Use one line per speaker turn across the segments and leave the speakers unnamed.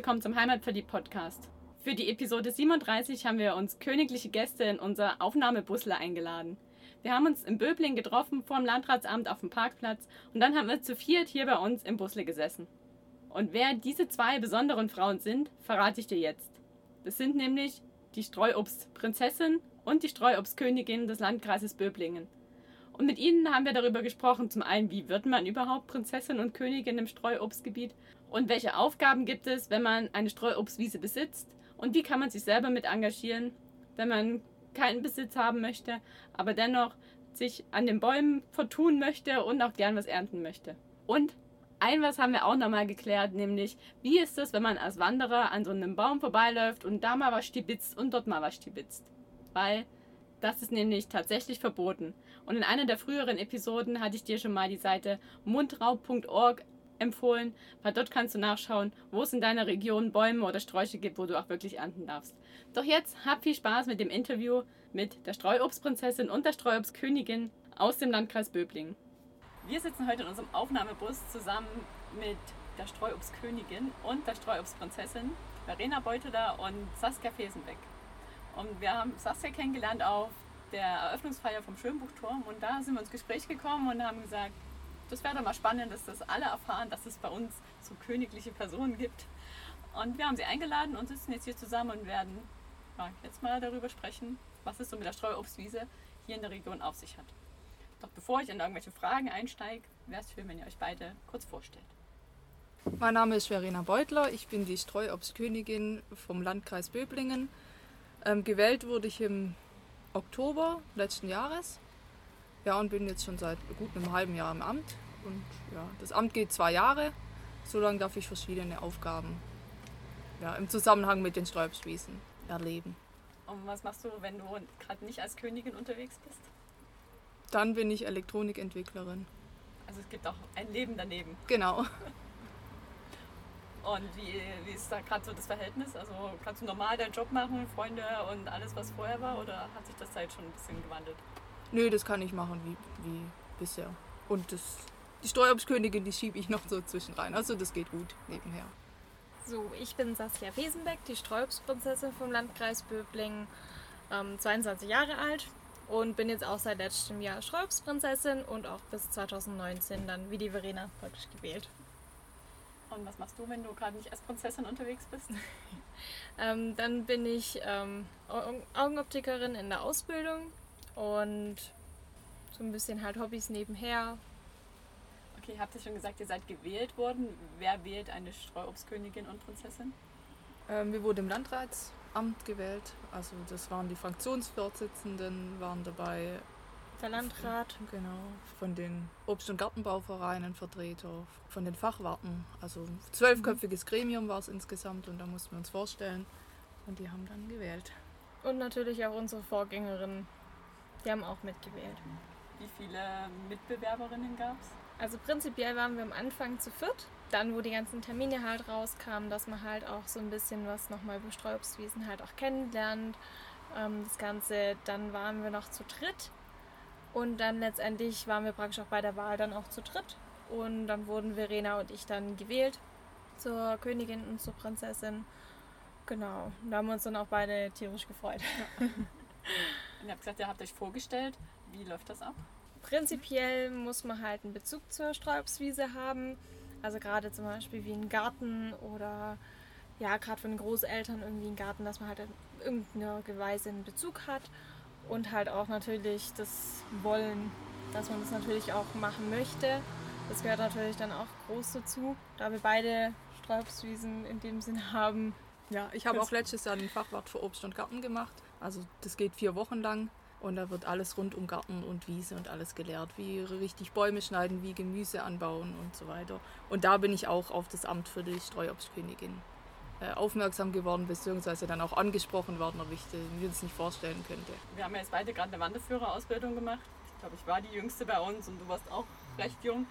willkommen zum Heimatverliebt-Podcast. Für die Episode 37 haben wir uns königliche Gäste in unser Aufnahmebusle eingeladen. Wir haben uns in Böbling getroffen vor dem Landratsamt auf dem Parkplatz und dann haben wir zu viert hier bei uns im Busle gesessen. Und wer diese zwei besonderen Frauen sind, verrate ich dir jetzt. Das sind nämlich die Streuobstprinzessin und die Streuobstkönigin des Landkreises Böblingen. Und mit ihnen haben wir darüber gesprochen, zum einen, wie wird man überhaupt Prinzessin und Königin im Streuobstgebiet und welche Aufgaben gibt es, wenn man eine Streuobstwiese besitzt und wie kann man sich selber mit engagieren, wenn man keinen Besitz haben möchte, aber dennoch sich an den Bäumen vertun möchte und auch gern was ernten möchte. Und ein was haben wir auch nochmal geklärt, nämlich wie ist es, wenn man als Wanderer an so einem Baum vorbeiläuft und da mal was stibitzt und dort mal was stibitzt. Weil das ist nämlich tatsächlich verboten. Und in einer der früheren Episoden hatte ich dir schon mal die Seite mundraub.org empfohlen, weil dort kannst du nachschauen, wo es in deiner Region Bäume oder Sträuche gibt, wo du auch wirklich ernten darfst. Doch jetzt hab viel Spaß mit dem Interview mit der Streuobstprinzessin und der Streuobstkönigin aus dem Landkreis Böblingen. Wir sitzen heute in unserem Aufnahmebus zusammen mit der Streuobstkönigin und der Streuobstprinzessin Verena Beuteler und Saskia Fesenbeck. Und wir haben Saskia kennengelernt auf der Eröffnungsfeier vom Schönbuchturm und da sind wir ins Gespräch gekommen und haben gesagt, das wäre doch mal spannend, dass das alle erfahren, dass es bei uns so königliche Personen gibt. Und wir haben sie eingeladen und sitzen jetzt hier zusammen und werden ja, jetzt mal darüber sprechen, was es so mit der Streuobstwiese hier in der Region auf sich hat. Doch bevor ich in irgendwelche Fragen einsteige, wäre es schön, wenn ihr euch beide kurz vorstellt.
Mein Name ist Verena Beutler, ich bin die Streuobstkönigin vom Landkreis Böblingen. Ähm, gewählt wurde ich im Oktober letzten Jahres. Ja, und bin jetzt schon seit gut einem halben Jahr im Amt. Und ja, das Amt geht zwei Jahre. So lange darf ich verschiedene Aufgaben ja, im Zusammenhang mit den Sträubswiesen erleben.
Und was machst du, wenn du gerade nicht als Königin unterwegs bist?
Dann bin ich Elektronikentwicklerin.
Also es gibt auch ein Leben daneben.
Genau.
Und wie, wie ist da gerade so das Verhältnis? Also kannst du normal deinen Job machen, Freunde und alles, was vorher war, oder hat sich das Zeit schon ein bisschen gewandelt?
Nö, das kann ich machen wie, wie bisher. Und das, die Steuerbskönigin, die schiebe ich noch so zwischen rein. Also das geht gut nebenher.
So, ich bin Saskia Fesenbeck, die Sträubsprinzessin vom Landkreis Böblingen, ähm, 22 Jahre alt und bin jetzt auch seit letztem Jahr Sträubsprinzessin und auch bis 2019 dann wie die Verena praktisch gewählt.
Und was machst du, wenn du gerade nicht als Prinzessin unterwegs bist?
ähm, dann bin ich ähm, Augenoptikerin in der Ausbildung und so ein bisschen halt Hobbys nebenher.
Okay, habt ihr schon gesagt, ihr seid gewählt worden. Wer wählt eine Streuobstkönigin und Prinzessin?
Ähm, wir wurden im Landratsamt gewählt. Also das waren die Fraktionsvorsitzenden, waren dabei.
Der Landrat.
Genau. Von den Obst- und Gartenbauvereinen Vertreter, von den Fachwarten. Also zwölfköpfiges Gremium war es insgesamt und da mussten wir uns vorstellen. Und die haben dann gewählt.
Und natürlich auch unsere Vorgängerin die haben auch mitgewählt.
Wie viele Mitbewerberinnen gab es?
Also prinzipiell waren wir am Anfang zu viert. Dann, wo die ganzen Termine halt rauskamen, dass man halt auch so ein bisschen was nochmal über Streuobstwiesen halt auch kennenlernt. Ähm, das Ganze, dann waren wir noch zu dritt. Und dann letztendlich waren wir praktisch auch bei der Wahl dann auch zu dritt. Und dann wurden Verena und ich dann gewählt zur Königin und zur Prinzessin. Genau. Da haben wir uns dann auch beide tierisch gefreut. Ja.
Und ihr habt gesagt, ihr habt euch vorgestellt. Wie läuft das ab?
Prinzipiell muss man halt einen Bezug zur Sträubswiese haben. Also gerade zum Beispiel wie ein Garten oder ja, gerade von den Großeltern irgendwie ein Garten, dass man halt in irgendeiner Weise einen Bezug hat. Und halt auch natürlich das Wollen, dass man das natürlich auch machen möchte. Das gehört natürlich dann auch groß dazu, da wir beide Sträubswiesen in dem Sinn haben.
Ja, ich habe auch letztes Jahr den Fachwart für Obst und Garten gemacht. Also das geht vier Wochen lang und da wird alles rund um Garten und Wiese und alles gelehrt, wie richtig Bäume schneiden, wie Gemüse anbauen und so weiter. Und da bin ich auch auf das Amt für die Streuobstkönigin aufmerksam geworden, beziehungsweise dann auch angesprochen worden, ob ich mir das nicht vorstellen könnte.
Wir haben ja jetzt beide gerade eine Wanderführerausbildung gemacht. Ich glaube, ich war die Jüngste bei uns und du warst auch recht jung.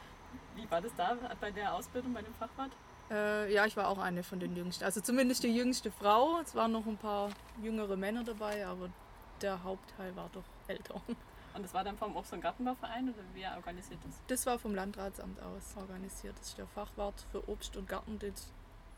Wie war das da bei der Ausbildung bei dem Fachwart?
Äh, ja, ich war auch eine von den Jüngsten. Also zumindest die jüngste Frau. Es waren noch ein paar jüngere Männer dabei, aber der Hauptteil war doch älter.
Und das war dann vom Obst- und Gartenbauverein oder wer organisiert das?
Das war vom Landratsamt aus organisiert. Das ist der Fachwart für Obst und Garten.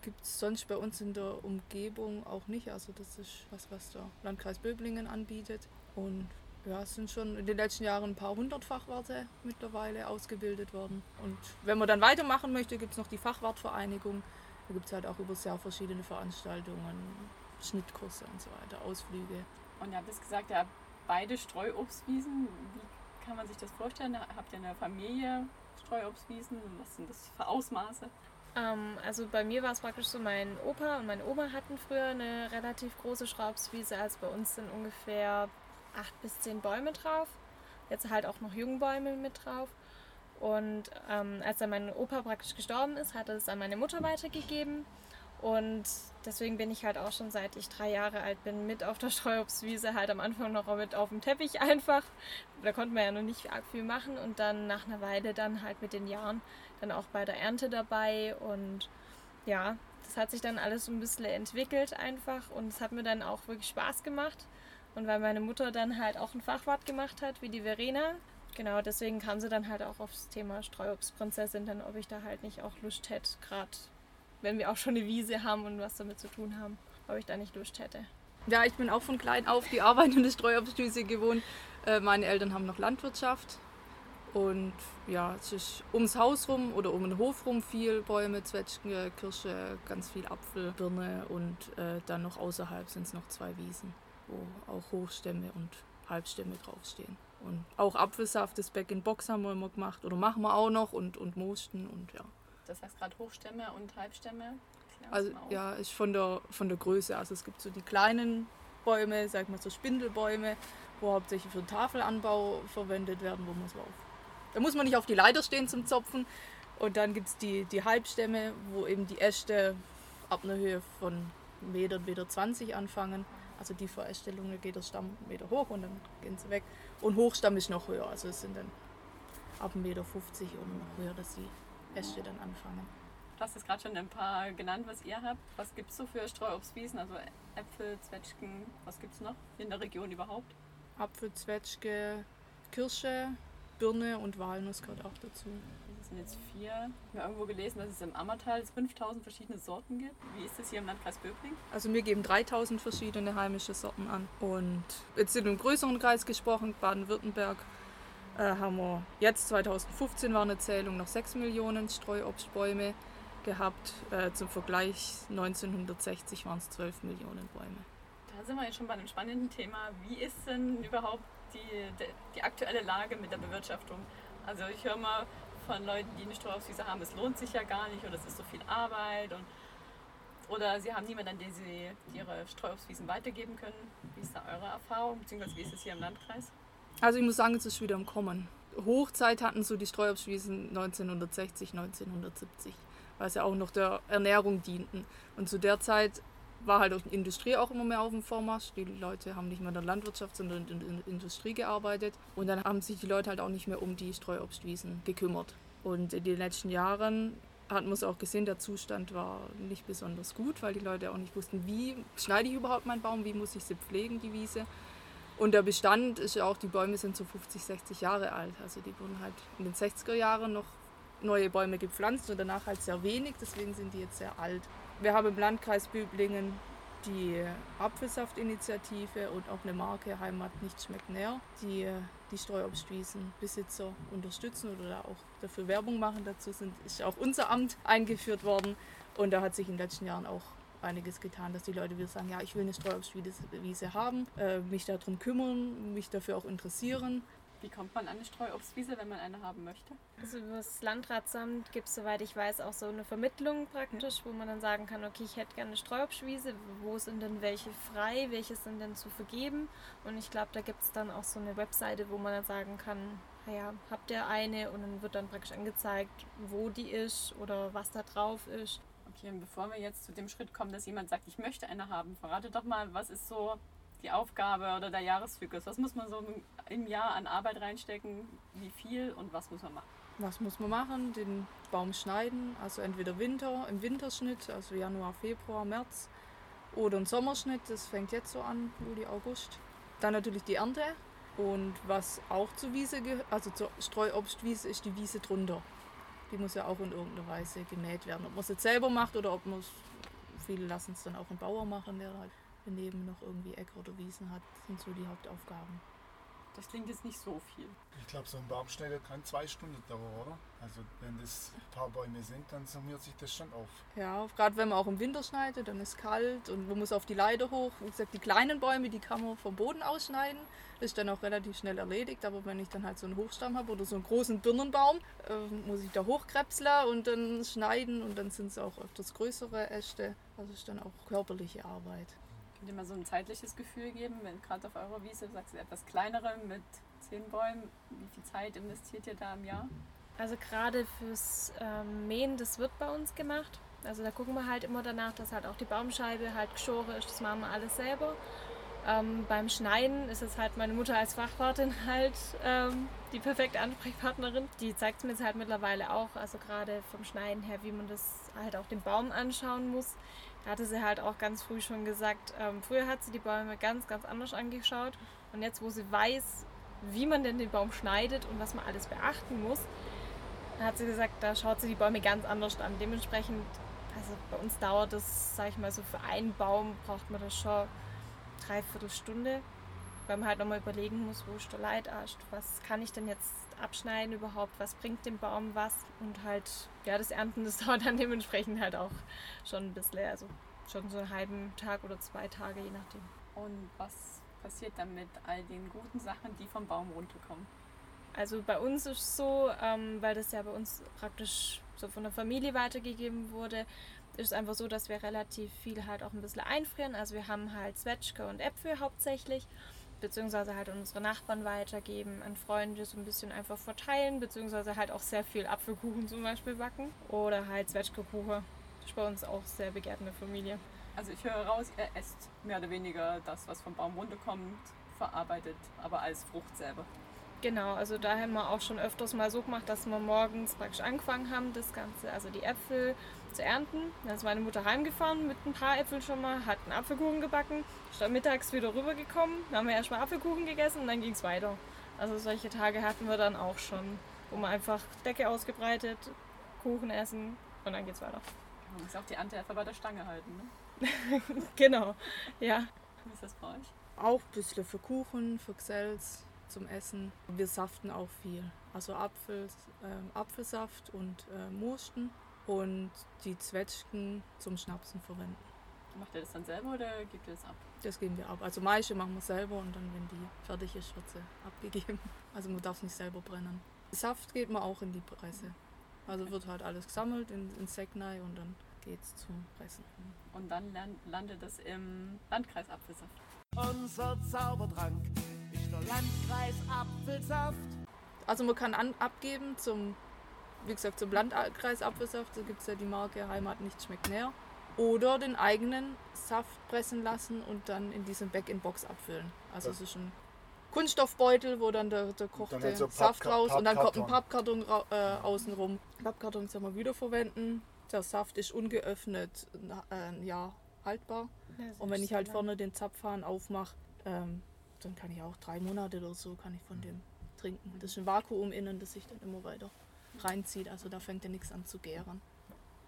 Gibt es sonst bei uns in der Umgebung auch nicht. Also das ist was, was der Landkreis Böblingen anbietet. Und ja, es sind schon in den letzten Jahren ein paar hundert Fachwarte mittlerweile ausgebildet worden. Und wenn man dann weitermachen möchte, gibt es noch die Fachwartvereinigung. Da gibt es halt auch über sehr verschiedene Veranstaltungen, Schnittkurse und so weiter, Ausflüge.
Und ihr habt jetzt gesagt, ja, beide Streuobstwiesen. Wie kann man sich das vorstellen? Habt ihr eine Familie Streuobstwiesen? Was sind das für Ausmaße?
Ähm, also bei mir war es praktisch so, mein Opa und meine Oma hatten früher eine relativ große Schraubswiese. Also bei uns sind ungefähr acht bis zehn Bäume drauf. Jetzt halt auch noch Jungbäume mit drauf. Und ähm, als dann mein Opa praktisch gestorben ist, hat er es an meine Mutter weitergegeben. Und deswegen bin ich halt auch schon seit ich drei Jahre alt bin mit auf der Streuobstwiese, halt am Anfang noch mit auf dem Teppich einfach. Da konnte man ja noch nicht arg viel machen und dann nach einer Weile dann halt mit den Jahren dann auch bei der Ernte dabei und ja, das hat sich dann alles so ein bisschen entwickelt einfach und es hat mir dann auch wirklich Spaß gemacht. Und weil meine Mutter dann halt auch ein Fachwort gemacht hat, wie die Verena, genau deswegen kam sie dann halt auch aufs Thema Streuobstprinzessin, dann ob ich da halt nicht auch Lust hätte, gerade wenn wir auch schon eine Wiese haben und was damit zu tun haben, ob ich da nicht Lust hätte.
Ja, ich bin auch von klein auf die Arbeit in der Streuobstwiese gewohnt. Äh, meine Eltern haben noch Landwirtschaft und ja, es ist ums Haus rum oder um den Hof rum viel Bäume, Zwetschgen, Kirsche, ganz viel Apfel, Birne und äh, dann noch außerhalb sind es noch zwei Wiesen, wo auch Hochstämme und Halbstämme draufstehen. Und auch Apfelsaft, das Back in Box haben wir immer gemacht oder machen wir auch noch und, und Moosten und ja.
Das heißt gerade Hochstämme und Halbstämme?
Also ja, ist von der, von der Größe. Also es gibt so die kleinen Bäume, sag mal so Spindelbäume, wo hauptsächlich für den Tafelanbau verwendet werden, wo man so auf da muss man nicht auf die Leiter stehen zum Zopfen. Und dann gibt es die, die Halbstämme, wo eben die Äste ab einer Höhe von Meter, Meter 20 anfangen. Also die Verästelung, da geht der Stamm einen Meter hoch und dann gehen sie weg. Und Hochstamm ist noch höher, also es sind dann ab 1,50 Meter und noch höher, dass die Äste dann anfangen.
Du hast jetzt gerade schon ein paar genannt, was ihr habt. Was gibt es so für Streuobstwiesen? Also Äpfel, Zwetschgen, was gibt es noch in der Region überhaupt?
Apfel, Zwetschge, Kirsche, Birne und Walnuss gehört auch dazu.
Das sind jetzt vier. Ich habe irgendwo gelesen, dass es im Ammertal 5000 verschiedene Sorten gibt. Wie ist das hier im Landkreis Böbling?
Also wir geben 3000 verschiedene heimische Sorten an. Und jetzt in einem größeren Kreis gesprochen, Baden-Württemberg, äh, haben wir jetzt 2015 war eine Zählung noch 6 Millionen Streuobstbäume gehabt. Äh, zum Vergleich 1960 waren es 12 Millionen Bäume.
Da sind wir jetzt schon bei einem spannenden Thema. Wie ist denn überhaupt die, die aktuelle Lage mit der Bewirtschaftung. Also ich höre mal von Leuten, die eine Streuobstwiese haben, es lohnt sich ja gar nicht oder es ist so viel Arbeit und oder sie haben niemanden, an den sie ihre Streuobstwiesen weitergeben können. Wie ist da eure Erfahrung, beziehungsweise wie ist es hier im Landkreis?
Also ich muss sagen, es ist wieder im Kommen. Hochzeit hatten so die Streuobstwiesen 1960, 1970, weil sie auch noch der Ernährung dienten. Und zu der Zeit war halt auch die Industrie auch immer mehr auf dem Vormarsch. Die Leute haben nicht mehr in der Landwirtschaft, sondern in der Industrie gearbeitet. Und dann haben sich die Leute halt auch nicht mehr um die Streuobstwiesen gekümmert. Und in den letzten Jahren hat man es auch gesehen, der Zustand war nicht besonders gut, weil die Leute auch nicht wussten, wie schneide ich überhaupt meinen Baum, wie muss ich sie pflegen, die Wiese. Und der Bestand ist ja auch, die Bäume sind so 50, 60 Jahre alt. Also die wurden halt in den 60er Jahren noch neue Bäume gepflanzt und danach halt sehr wenig, deswegen sind die jetzt sehr alt. Wir haben im Landkreis Büblingen die Apfelsaftinitiative und auch eine Marke Heimat nicht schmeckt näher, die die Streuobstwiesenbesitzer unterstützen oder auch dafür Werbung machen. Dazu sind, ist auch unser Amt eingeführt worden und da hat sich in den letzten Jahren auch einiges getan, dass die Leute wieder sagen, ja, ich will eine Streuobstwiese haben, äh, mich darum kümmern, mich dafür auch interessieren
wie kommt man an eine Streuobstwiese, wenn man eine haben möchte?
Also über das Landratsamt gibt es, soweit ich weiß, auch so eine Vermittlung praktisch, wo man dann sagen kann, okay, ich hätte gerne eine Streuobstwiese, wo sind denn welche frei, welche sind denn zu vergeben? Und ich glaube, da gibt es dann auch so eine Webseite, wo man dann sagen kann, naja, habt ihr eine? Und dann wird dann praktisch angezeigt, wo die ist oder was da drauf ist.
Okay, und bevor wir jetzt zu dem Schritt kommen, dass jemand sagt, ich möchte eine haben, verrate doch mal, was ist so die Aufgabe oder der Jahreszyklus? Was muss man so im Jahr an Arbeit reinstecken? Wie viel und was muss man machen?
Was muss man machen? Den Baum schneiden, also entweder Winter, im Winterschnitt, also Januar, Februar, März, oder ein Sommerschnitt, das fängt jetzt so an, Juli, August. Dann natürlich die Ernte und was auch zur Wiese also zur Streuobstwiese, ist die Wiese drunter. Die muss ja auch in irgendeiner Weise gemäht werden. Ob man es jetzt selber macht oder ob man es, viele lassen es dann auch ein Bauer machen, der halt daneben noch irgendwie Äcker oder Wiesen hat, sind so die Hauptaufgaben.
Das klingt jetzt nicht so viel.
Ich glaube, so ein Baumschneider kann zwei Stunden dauern, oder? Also wenn das ein paar Bäume sind, dann summiert sich das schon auf.
Ja, gerade wenn man auch im Winter schneidet, dann ist es kalt und man muss auf die Leiter hoch. Wie gesagt, die kleinen Bäume, die kann man vom Boden ausschneiden. Das ist dann auch relativ schnell erledigt. Aber wenn ich dann halt so einen Hochstamm habe oder so einen großen Birnenbaum, äh, muss ich da hochkrebseln und dann schneiden. Und dann sind es auch öfters größere Äste. Also ist dann auch körperliche Arbeit.
Könnt ihr mal so ein zeitliches Gefühl geben, wenn gerade auf eurer Wiese, du sagst etwas kleinere mit zehn Bäumen, wie viel Zeit investiert ihr da im Jahr?
Also gerade fürs ähm, Mähen, das wird bei uns gemacht. Also da gucken wir halt immer danach, dass halt auch die Baumscheibe halt geschoren ist. Das machen wir alles selber. Ähm, beim Schneiden ist es halt meine Mutter als Fachwartin halt ähm, die perfekte Ansprechpartnerin. Die zeigt es mir jetzt halt mittlerweile auch, also gerade vom Schneiden her, wie man das halt auch den Baum anschauen muss. Da hatte sie halt auch ganz früh schon gesagt, ähm, früher hat sie die Bäume ganz, ganz anders angeschaut. Und jetzt, wo sie weiß, wie man denn den Baum schneidet und was man alles beachten muss, hat sie gesagt, da schaut sie die Bäume ganz anders an. Dementsprechend, also bei uns dauert das, sag ich mal, so für einen Baum braucht man das schon dreiviertel Stunde, weil man halt nochmal überlegen muss, wo ist der Leitast, was kann ich denn jetzt abschneiden überhaupt, was bringt dem Baum was und halt, ja, das Ernten, das dauert dann dementsprechend halt auch schon ein bisschen, also schon so einen halben Tag oder zwei Tage, je nachdem.
Und was passiert dann mit all den guten Sachen, die vom Baum runterkommen?
Also bei uns ist es so, ähm, weil das ja bei uns praktisch so von der Familie weitergegeben wurde, ist es einfach so, dass wir relativ viel halt auch ein bisschen einfrieren. Also wir haben halt Zwetschge und Äpfel hauptsächlich, beziehungsweise halt unsere Nachbarn weitergeben, an Freunde so ein bisschen einfach verteilen, beziehungsweise halt auch sehr viel Apfelkuchen zum Beispiel backen oder halt Zwetschgekuchen. Das ist bei uns auch sehr begehrt in der Familie.
Also ich höre raus, ihr esst mehr oder weniger das, was vom Baum runterkommt, verarbeitet, aber als Frucht selber.
Genau, also da haben wir auch schon öfters mal so gemacht, dass wir morgens praktisch angefangen haben, das Ganze, also die Äpfel zu ernten. Dann ist meine Mutter heimgefahren mit ein paar Äpfeln schon mal, hat einen Apfelkuchen gebacken, ist dann mittags wieder rübergekommen, dann haben wir erstmal Apfelkuchen gegessen und dann ging es weiter. Also solche Tage hatten wir dann auch schon, wo man einfach Decke ausgebreitet, Kuchen essen und dann geht's weiter.
Man muss auch die Ernte einfach bei der Stange halten, ne?
genau, ja.
Wie ist das bei euch?
Auch ein bisschen für Kuchen, für Gesells zum Essen. Wir saften auch viel. Also Apfel, ähm, Apfelsaft und äh, Mosten und die Zwetschgen zum Schnapsen verwenden.
Macht ihr das dann selber oder gebt ihr das ab?
Das geben wir ab. Also Maische machen wir selber und dann, wenn die fertig ist, wird sie abgegeben. Also man darf nicht selber brennen. Saft geht man auch in die Presse. Also wird halt alles gesammelt in, in Säcknei und dann geht's zum Pressen.
Und dann lan- landet es im Landkreis Apfelsaft.
Unser Zaubertrank ist der Landkreis Apfelsaft.
Also man kann an, abgeben zum, wie gesagt, zum Landkreis Apfelsaft. Da gibt es ja die Marke Heimat nicht schmeckt näher. Oder den eigenen Saft pressen lassen und dann in diesem Back-in-Box abfüllen. Also
Ja.
es ist ein Kunststoffbeutel, wo dann der, der kochte
dann halt so
Saft
Pappka-
raus und dann kommt ein
Pappkarton.
Pappkarton ra äh, außenrum. Pappkarton kann man wiederverwenden. Der Saft ist ungeöffnet äh, ein Jahr haltbar. Und wenn ich halt vorne den Zapfhahn aufmache, ähm, dann kann ich auch drei Monate oder so kann ich von dem trinken. Das ist ein Vakuum innen, das sich dann immer weiter reinzieht. Also da fängt ja nichts an zu gären.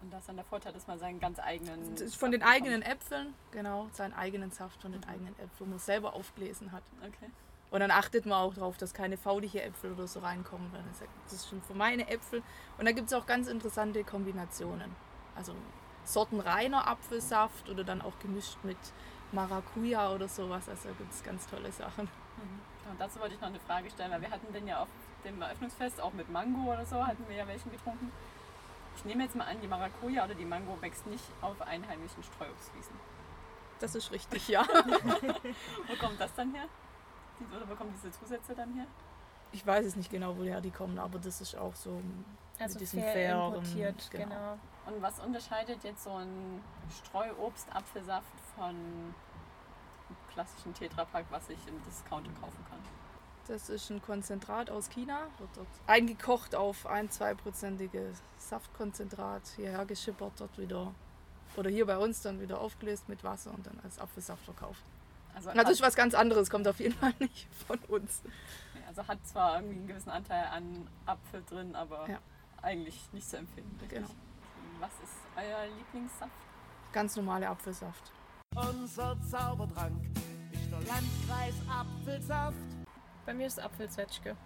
Und das ist dann der Vorteil, dass man seinen ganz eigenen.
Von den
Saft
eigenen Äpfeln, genau, seinen eigenen Saft von den eigenen Äpfeln, wo man selber aufgelesen hat.
Okay.
Und dann achtet man auch darauf, dass keine faulige Äpfel oder so reinkommen. Weil das ist schon für meine Äpfel. Und da gibt es auch ganz interessante Kombinationen. Also sortenreiner Apfelsaft oder dann auch gemischt mit Maracuja oder sowas. Also da gibt es ganz tolle Sachen.
Mhm. Und dazu wollte ich noch eine Frage stellen, weil wir hatten den ja auf dem Eröffnungsfest auch mit Mango oder so, hatten wir ja welchen getrunken. Ich nehme jetzt mal an, die Maracuja oder die Mango wächst nicht auf einheimischen Streuobstwiesen.
Das ist richtig, ja.
Wo kommt das dann her? Oder wo kommen diese Zusätze dann her?
Ich weiß es nicht genau, woher die kommen, aber das ist auch so
also
diesem
fair
fairen,
importiert,
genau.
genau.
Und was unterscheidet jetzt so ein Streuobst-Apfelsaft von einem klassischen Tetrapack, was ich im Discounter kaufen kann?
Das ist ein Konzentrat aus China, wird dort eingekocht auf ein, zweiprozentige Saftkonzentrat, hierher geschippert, dort wieder, oder hier bei uns dann wieder aufgelöst mit Wasser und dann als Apfelsaft verkauft.
Also,
ist was ganz anderes, kommt auf jeden Fall nicht von uns.
also hat zwar irgendwie einen gewissen Anteil an Apfel drin, aber
Ja.
eigentlich nicht zu empfehlen. Richtig?
Genau.
Was ist euer Lieblingssaft?
Ganz normale Apfelsaft.
Unser Zaubertrank ist der Landkreis Apfelsaft.
Bei mir ist Apfelzwetschge.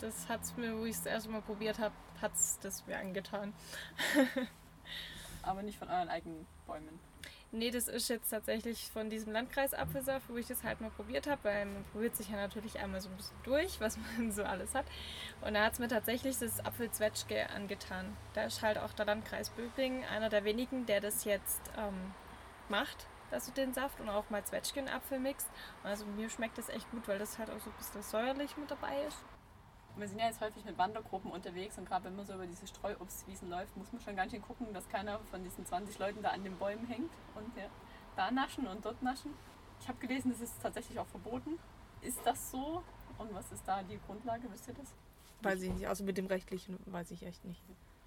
Das hat's mir, wo ich es das erste Mal probiert habe, hat's das mir angetan.
Aber nicht von euren eigenen Bäumen.
Nee, das ist jetzt tatsächlich von diesem Landkreis Apfelsaft, wo ich das halt mal probiert habe, weil man probiert sich ja natürlich einmal so ein bisschen durch, was man so alles hat. Und da hat es mir tatsächlich das Apfelzwetschge angetan. Da ist halt auch der Landkreis Böblingen einer der wenigen, der das jetzt ähm, macht, dass du den Saft und auch mal Zwetschge in Apfel mixt. Also mir schmeckt das echt gut, weil das halt auch so ein bisschen säuerlich mit dabei ist.
Wir sind ja jetzt häufig mit Wandergruppen unterwegs und gerade wenn man so über diese Streuobstwiesen läuft, muss man schon ganz schön gucken, dass keiner von diesen 20 Leuten da an den Bäumen hängt und ja, da naschen und dort naschen. Ich habe gelesen, das ist tatsächlich auch verboten. Ist das so? Und was ist da die Grundlage? Wisst ihr das?
Weiß ich nicht. Also mit dem rechtlichen weiß ich echt nicht.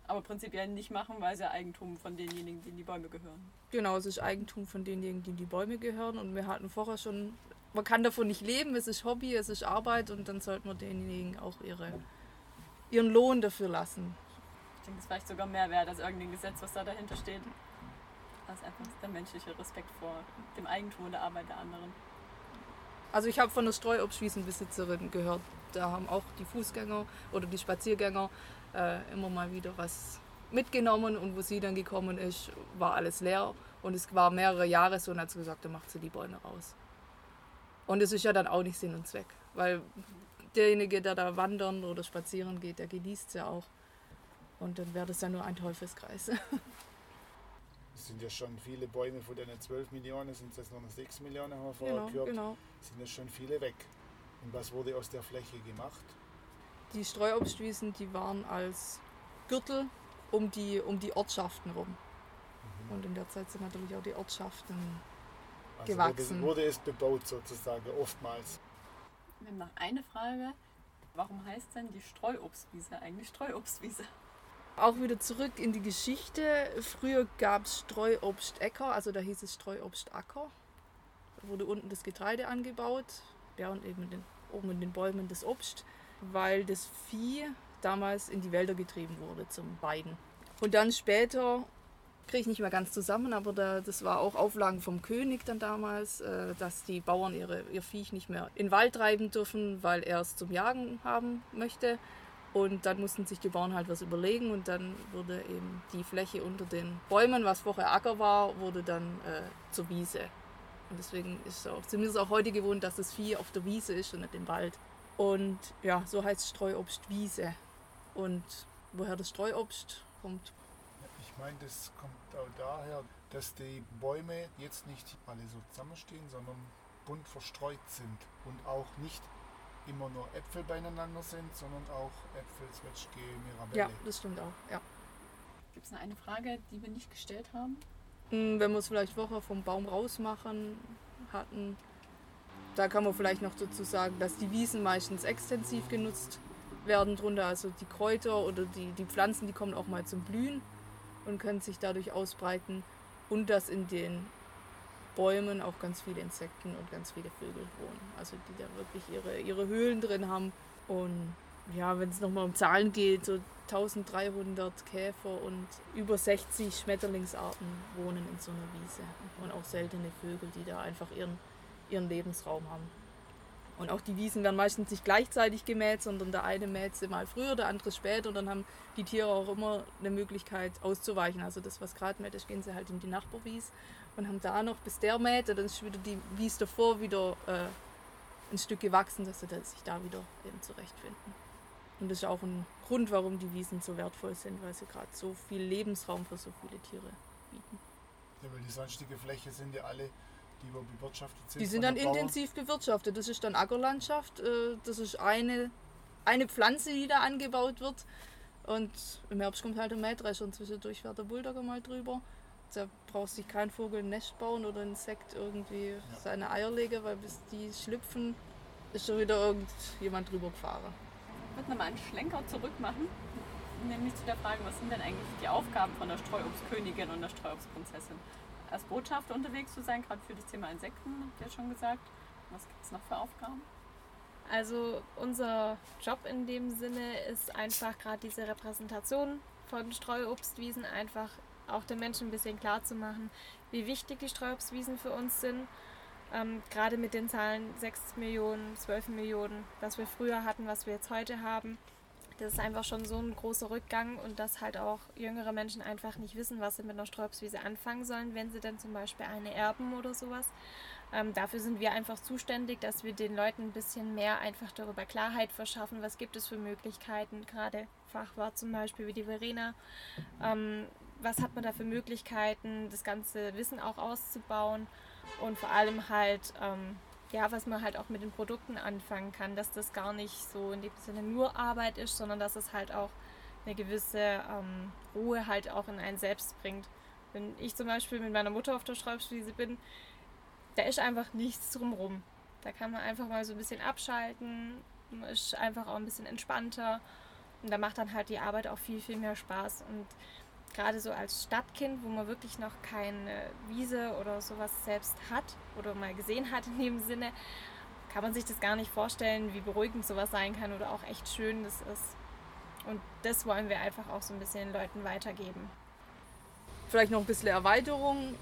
Aber prinzipiell nicht machen, weil es ja Eigentum von denjenigen, denen die Bäume gehören.
Genau, es ist Eigentum von denjenigen, die die Bäume gehören. Und wir hatten vorher schon, man kann davon nicht leben, es ist Hobby, es ist Arbeit und dann sollte man denjenigen auch ihre, ihren Lohn dafür lassen.
Ich denke, das ist vielleicht sogar mehr wert als irgendein Gesetz, was da dahinter steht. Ist einfach der menschliche Respekt vor dem Eigentum und der Arbeit der anderen.
Also ich habe von der Streuobstwiesenbesitzerin gehört, da haben auch die Fußgänger oder die Spaziergänger äh, immer mal wieder was mitgenommen und wo sie dann gekommen ist, war alles leer und es war mehrere Jahre so und hat sie gesagt, dann macht sie die Bäume raus. Und es ist ja dann auch nicht Sinn und Zweck, weil derjenige, der da wandern oder spazieren geht, der genießt es ja auch. Und dann wäre das ja nur ein Teufelskreis.
Es sind ja schon viele Bäume von den 12 Millionen, sind es jetzt noch 6 Millionen, haben wir vorher
genau,
gehört.
genau.
Sind ja schon viele weg. Und was wurde aus der Fläche gemacht?
Die Streuobstwiesen, die waren als Gürtel um die, um die Ortschaften rum.
Mhm.
Und in der Zeit sind natürlich auch die Ortschaften
Also
gewachsen.
Wurde, es bebaut sozusagen, oftmals.
Wir haben noch eine Frage. Warum heißt denn die Streuobstwiese eigentlich Streuobstwiese?
Auch wieder zurück in die Geschichte. Früher gab es Streuobstäcker, also da hieß es Streuobstacker. Da wurde unten das Getreide angebaut, ja, und eben den, oben in den Bäumen das Obst, weil das Vieh damals in die Wälder getrieben wurde zum Weiden. Und dann später, kriege ich nicht mehr ganz zusammen, aber da, das war auch Auflagen vom König dann damals, äh, dass die Bauern ihre, ihr Viech nicht mehr in den Wald treiben dürfen, weil er es zum Jagen haben möchte. Und dann mussten sich die Bauern halt was überlegen und dann wurde eben die Fläche unter den Bäumen, was vorher Acker war, wurde dann äh, zur Wiese. Und deswegen ist auch, sind wir es auch heute gewohnt, dass das Vieh auf der Wiese ist und nicht im Wald. Und ja, so heißt Streuobst Wiese. Und woher das Streuobst kommt,
Ich meine, das kommt auch daher, dass die Bäume jetzt nicht alle so zusammenstehen, sondern bunt verstreut sind und auch nicht immer nur Äpfel beieinander sind, sondern auch Äpfel, Zwetschge, Mirabelle.
ja, das stimmt auch. Ja.
Gibt es noch eine Frage, die wir nicht gestellt haben?
Mm, Wenn wir es vielleicht vorher vom Baum rausmachen hatten, da kann man vielleicht noch dazu sagen, dass die Wiesen meistens extensiv genutzt werden drunter. Also die Kräuter oder die, die Pflanzen, die kommen auch mal zum Blühen und können sich dadurch ausbreiten. Und dass in den Bäumen auch ganz viele Insekten und ganz viele Vögel wohnen. Also die da wirklich ihre, ihre Höhlen drin haben. Und ja, wenn es nochmal um Zahlen geht, so 1300 Käfer und über 60 Schmetterlingsarten wohnen in so einer Wiese. Und auch seltene Vögel, die da einfach ihren, ihren Lebensraum haben. Und auch die Wiesen werden meistens nicht gleichzeitig gemäht, sondern der eine mäht sie mal früher, der andere später. Und dann haben die Tiere auch immer eine Möglichkeit auszuweichen. Also das, was gerade mäht, ist, gehen sie halt in die Nachbarwies und haben da noch, bis der mäht, dann ist wieder die Wies davor wieder äh, ein Stück gewachsen, dass sie sich da wieder eben zurechtfinden. Und das ist auch ein Grund, warum die Wiesen so wertvoll sind, weil sie gerade so viel Lebensraum für so viele Tiere bieten.
Ja, weil die sonstige Fläche sind ja alle, die bewirtschaftet sind.
Die sind dann intensiv bewirtschaftet. Das ist dann Ackerlandschaft. äh, Das ist eine, eine Pflanze, die da angebaut wird. Und im Herbst kommt halt der Mähdrescher und zwischendurch fährt der Bulldoger mal drüber. Da braucht sich kein Vogel ein Nest bauen oder ein Insekt irgendwie seine Eier legen, weil bis die schlüpfen, ist schon wieder irgendjemand drüber gefahren.
Ich würde nochmal einen Schlenker zurück machen, nämlich zu der Frage, was sind denn eigentlich die Aufgaben von der Streuobstkönigin und der Streuobstprinzessin? Als Botschafter unterwegs zu sein, gerade für das Thema Insekten, habt ihr schon gesagt. Was gibt es noch für Aufgaben?
Also unser Job in dem Sinne ist einfach gerade diese Repräsentation von Streuobstwiesen einfach auch den Menschen ein bisschen klar zu machen, wie wichtig die Streuobstwiesen für uns sind. Ähm, gerade mit den Zahlen 6 Millionen, 12 Millionen, was wir früher hatten, was wir jetzt heute haben. Das ist einfach schon so ein großer Rückgang und dass halt auch jüngere Menschen einfach nicht wissen, was sie mit einer Streuobstwiese anfangen sollen, wenn sie dann zum Beispiel eine erben oder sowas. Ähm, dafür sind wir einfach zuständig, dass wir den Leuten ein bisschen mehr einfach darüber Klarheit verschaffen, was gibt es für Möglichkeiten, gerade Fachwart zum Beispiel wie die Verena. Ähm, was hat man da für Möglichkeiten, das ganze Wissen auch auszubauen und vor allem halt, ähm, ja, was man halt auch mit den Produkten anfangen kann, dass das gar nicht so in dem Sinne nur Arbeit ist, sondern dass es halt auch eine gewisse ähm, Ruhe halt auch in einen selbst bringt. Wenn ich zum Beispiel mit meiner Mutter auf der Schreibschließe bin, da ist einfach nichts drumrum. Da kann man einfach mal so ein bisschen abschalten, man ist einfach auch ein bisschen entspannter und da macht dann halt die Arbeit auch viel, viel mehr Spaß. Und gerade so als Stadtkind, wo man wirklich noch keine Wiese oder sowas selbst hat oder mal gesehen hat in dem Sinne, kann man sich das gar nicht vorstellen, wie beruhigend sowas sein kann oder auch echt schön das ist. Und das wollen wir einfach auch so ein bisschen den Leuten weitergeben.
Vielleicht noch ein bisschen Erweiterung.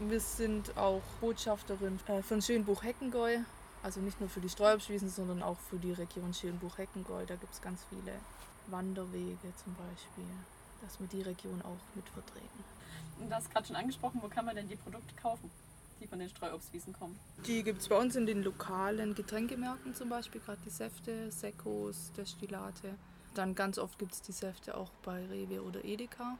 Wir sind auch Botschafterin äh, von Schönbuch-Heckengäu. Also nicht nur für die Streuobstwiesen, sondern auch für die Region Schönbuch-Heckengäu. Da gibt es ganz viele Wanderwege zum Beispiel, dass wir die Region auch mit vertreten.
Und du hast gerade schon angesprochen, wo kann man denn die Produkte kaufen, die von den Streuobstwiesen kommen?
Die gibt es bei uns in den lokalen Getränkemärkten zum Beispiel, gerade die Säfte, Sekos, Destillate. Dann ganz oft gibt es die Säfte auch bei Rewe oder Edeka.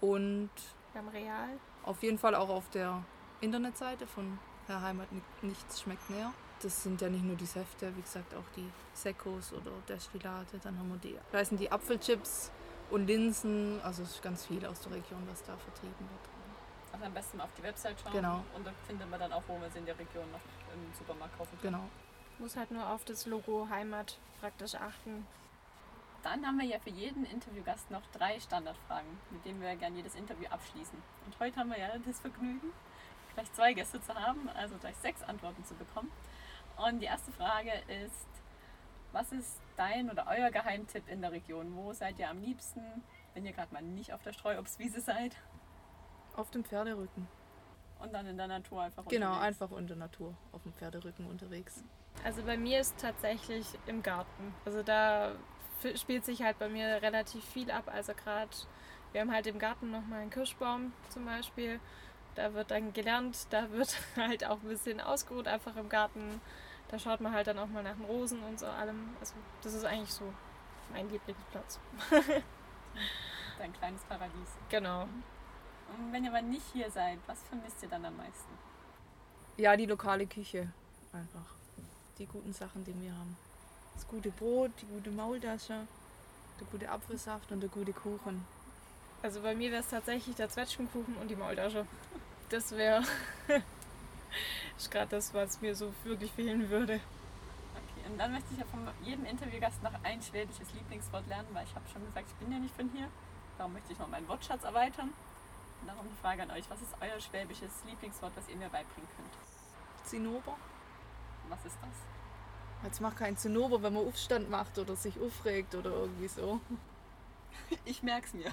Und
Beim Real.
auf jeden Fall auch auf der Internetseite von Herr Heimat Nichts schmeckt näher. Das sind ja nicht nur die Säfte, wie gesagt, auch die Sekos oder Destillate. Dann haben wir die, da sind die Apfelchips und Linsen. Also es ist ganz viel aus der Region, was da vertrieben wird.
Also am besten mal auf die Website schauen.
Genau.
Und da findet man dann auch, wo man sie in der Region noch im Supermarkt kaufen kann.
Genau.
Muss halt nur auf das Logo Heimat praktisch achten.
Dann haben wir ja für jeden Interviewgast noch drei Standardfragen, mit denen wir gerne jedes Interview abschließen. Und heute haben wir ja das Vergnügen, gleich zwei Gäste zu haben, also gleich sechs Antworten zu bekommen. Und die erste Frage ist, was ist dein oder euer Geheimtipp in der Region? Wo seid ihr am liebsten, wenn ihr gerade mal nicht auf der Streuobstwiese seid
Auf dem Pferderücken.
und dann in der Natur einfach
Genau,
unterwegs?
einfach in der Natur, auf dem Pferderücken unterwegs.
Also bei mir ist tatsächlich im Garten. Also da spielt sich halt bei mir relativ viel ab. Also gerade, wir haben halt im Garten nochmal einen Kirschbaum zum Beispiel. Da wird dann gelernt, da wird halt auch ein bisschen ausgeruht einfach im Garten. Da schaut man halt dann auch mal nach den Rosen und so allem. Also das ist eigentlich so mein Lieblingsplatz.
Dein kleines Paradies.
Genau.
Und wenn ihr mal nicht hier seid, was vermisst ihr dann am meisten?
Ja, die lokale Küche einfach. Die guten Sachen, die wir haben. Das gute Brot, die gute Maultasche, der gute Apfelsaft und der gute Kuchen.
Also bei mir wäre es tatsächlich der Zwetschgenkuchen und die Maultasche. Das wäre ist gerade das, was mir so wirklich fehlen würde.
Okay, und dann möchte ich ja von jedem Interviewgast noch ein schwäbisches Lieblingswort lernen, weil ich habe schon gesagt, ich bin ja nicht von hier. Darum möchte ich noch meinen Wortschatz erweitern. Und darum die Frage an euch, was ist euer schwäbisches Lieblingswort, was ihr mir beibringen könnt?
Zinnober.
Was ist das?
Jetzt macht kein Zinnober, wenn man Aufstand macht oder sich aufregt oder irgendwie so.
Ich merk's mir.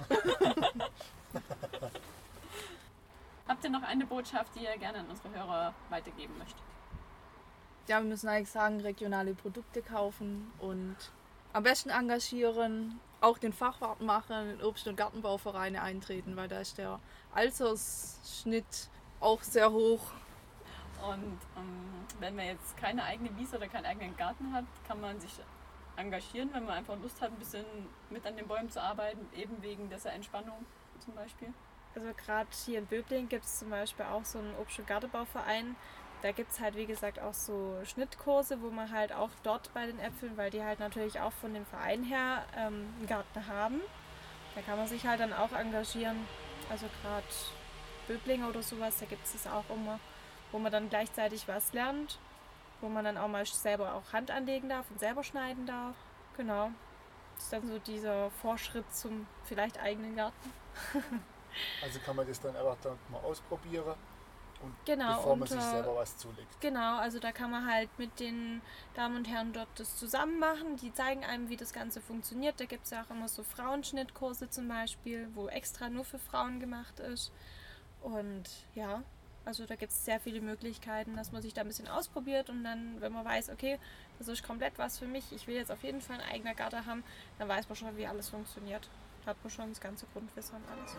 Habt ihr noch eine Botschaft, die ihr gerne an unsere Hörer weitergeben möchtet?
Ja, wir müssen eigentlich sagen, regionale Produkte kaufen und am besten engagieren, auch den Fachwart machen, in Obst- und Gartenbauvereine eintreten, weil da ist der Altersschnitt auch sehr hoch.
Und ähm, wenn man jetzt keine eigene Wiese oder keinen eigenen Garten hat, kann man sich engagieren, wenn man einfach Lust hat, ein bisschen mit an den Bäumen zu arbeiten, eben wegen dieser Entspannung zum Beispiel.
Also gerade hier in Böbling gibt es zum Beispiel auch so einen Obst- und Gartenbauverein. Da gibt es halt, wie gesagt, auch so Schnittkurse, wo man halt auch dort bei den Äpfeln, weil die halt natürlich auch von dem Verein her ähm, einen Garten haben, da kann man sich halt dann auch engagieren. Also gerade Böblinger oder sowas, da gibt es das auch immer, wo man dann gleichzeitig was lernt, wo man dann auch mal selber auch Hand anlegen darf und selber schneiden darf. Genau. Das ist dann so dieser Vorschritt zum vielleicht eigenen Garten.
Also kann man das dann einfach dann mal ausprobieren und
Genau,
bevor man sich
unter-
selber was zulegt.
Genau, also da kann man halt mit den Damen und Herren dort das zusammen machen. Die zeigen einem, wie das Ganze funktioniert. Da gibt es ja auch immer so Frauenschnittkurse zum Beispiel, wo extra nur für Frauen gemacht ist. Und ja, also da gibt es sehr viele Möglichkeiten, dass man sich da ein bisschen ausprobiert und dann, wenn man weiß, okay, das ist komplett was für mich, ich will jetzt auf jeden Fall ein eigener Garten haben, dann weiß man schon, wie alles funktioniert hat man schon das ganze Grundwissen und alles.